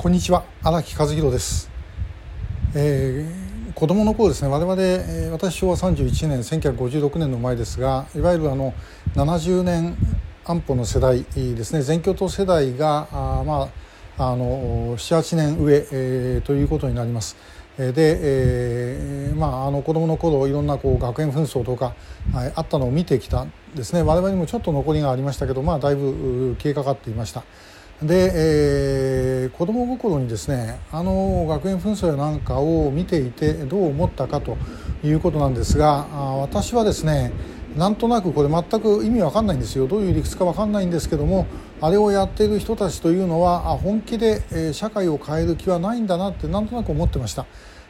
こんにちは荒木和弘です、えー、子供の頃ですね我々、えー、私昭和31年1956年の前ですがいわゆるあの70年安保の世代ですね全共闘世代があまああの78年上、えー、ということになります。で、えー、まああの子供の頃いろんなこう学園紛争とか、はい、あったのを見てきたですね我々にもちょっと残りがありましたけどまあだいぶ消えかかっていました。で、えー、子供心にですねあの学園紛争やなんかを見ていてどう思ったかということなんですが私はですねなんとなくこれ全く意味わかんないんですよどういう理屈かわかんないんですけどもあれをやっている人たちというのは本気で社会を変える気はないんだなってなんとなく思ってました。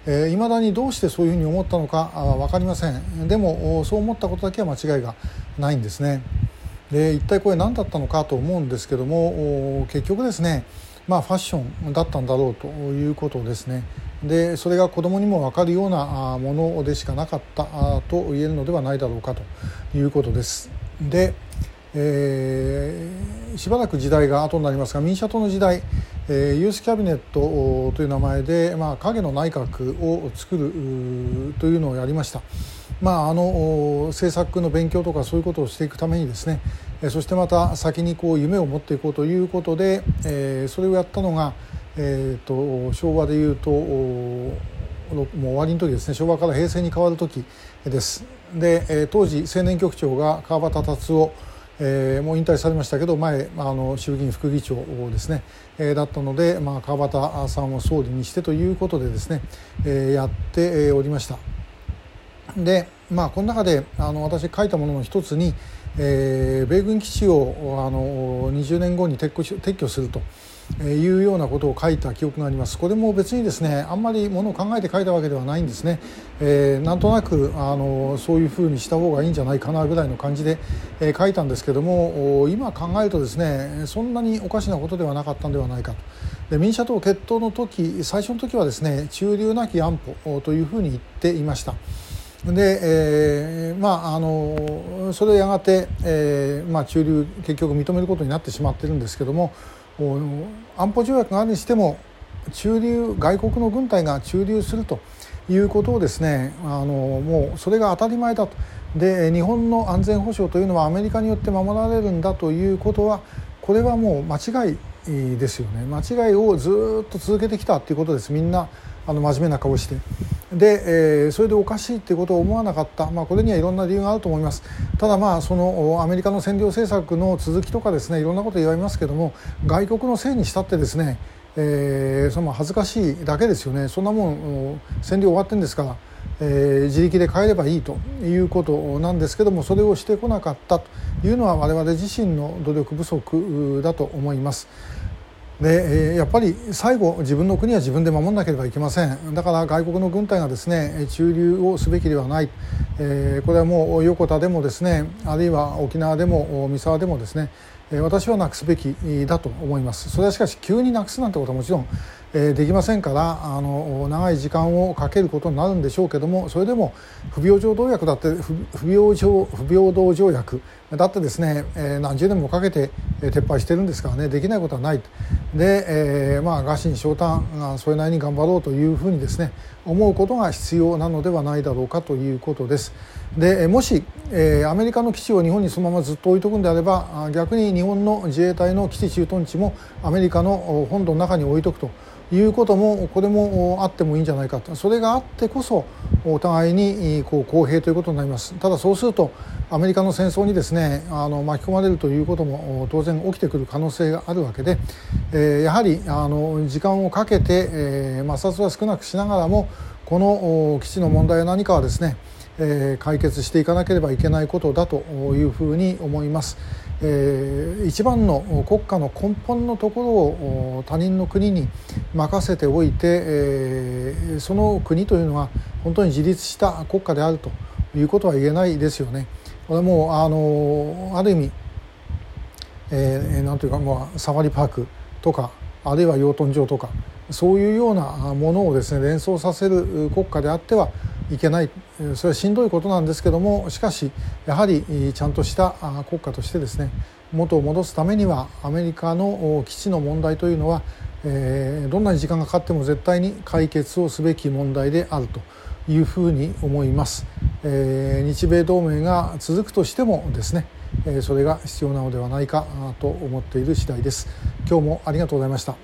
えー、だにどうしてそういうふうに思ったのか分かりませんでもそう思ったことだけは間違いがないんですね。で一体これ何だったのかと思うんですけども結局ですねまあファッションだったんだろうということですねでそれが子どもにも分かるようなものでしかなかったと言えるのではないだろうかということです。でえー、しばらく時代が後になりますが民社党の時代、えー、ユースキャビネットという名前で、まあ、影の内閣を作るというのをやりました。まあ、あの政策の勉強とかそういうことをしていくためにですねそしてまた先にこう夢を持っていこうということで、えー、それをやったのが、えーと、昭和でいうともう終わりの時ですね昭和から平成に変わる時です。で当時青年局長が川端達夫えー、もう引退されましたけど前あの衆議院副議長ですね、えー、だったので、まあ、川端さんを総理にしてということでですね、えー、やっておりました。でまあこの中であの私書いたものの一つに、えー、米軍基地をあの20年後に撤去撤去すると。いうようなことを書いた記憶がありますこれも別にですねあんまりものを考えて書いたわけではないんですね、えー、なんとなくあのそういうふうにした方がいいんじゃないかなぐらいの感じで、えー、書いたんですけども今考えるとですねそんなにおかしなことではなかったんではないかとで民社党決闘の時最初の時はですね中流なき安保というふうに言っていました。で、えー、まああのそれやがて、えーまあ、中流結局認めることになってしまってるんですけども安保条約があるにしても駐留外国の軍隊が駐留するということをですねあのもうそれが当たり前だと。で日本の安全保障というのはアメリカによって守られるんだということはこれはもう間違いですよね。間違いをずっと続けてきたということです。みんなあの真面目な顔してで、えー、それでおかしいっていうことを思わなかった、まあ、これにはいろんな理由があると思いますただまあそのアメリカの占領政策の続きとかですねいろんなこと言われますけども外国のせいにしたってですね、えー、その恥ずかしいだけですよねそんなもん占領終わってんですから。えー、自力で帰ればいいということなんですけどもそれをしてこなかったというのは我々自身の努力不足だと思います。でやっぱり最後自分の国は自分で守らなければいけません。だから外国の軍隊がですね駐留をすべきではない、えー、これはもう横田でもですねあるいは沖縄でも三沢でもですね私はなくすべきだと思います。それはしかし急になくすなんてことはもちろんえできませんからあの長い時間をかけることになるんでしょうけどもそれでも不平等条約だって不平等不平等条約だってですね、え何十年もかけて撤廃してるんですからねできないことはないで、えー、まあ餓心昇胆それなりに頑張ろうというふうにですね思うことが必要なのではないだろうかということです。でもし、え、アメリカの基地を日本にそのままずっと置いとくんであれば逆に日本の自衛隊の基地駐屯地もアメリカの本土の中に置いとくと。いうこともこれもあってもいいんじゃないかとそれがあってこそお互いにこう公平ということになりますただそうするとアメリカの戦争にですねあの巻き込まれるということも当然起きてくる可能性があるわけで、えー、やはりあの時間をかけて、えー、摩擦は少なくしながらもこの基地の問題は何かはですねえ解決していかなければいけないことだというふうに思います。えー、一番の国家の根本のところを他人の国に任せておいて、えー、その国というのは本当に自立した国家であるということは言えないですよね。これもあのある意味、えー、なんというか、まあ、サファリパークとかあるいは養豚場とかそういうようなものをですね連想させる国家であってはいけない。それはしんどいことなんですけどもしかしやはりちゃんとした国家としてですね元を戻すためにはアメリカの基地の問題というのは、え、どんなに時間がかかっても絶対に解決をすべき問題であるというふうに思います、え、日米同盟が続くとしてもですねそれが必要なのではないかと思っている次第です。今日もありがとうございました。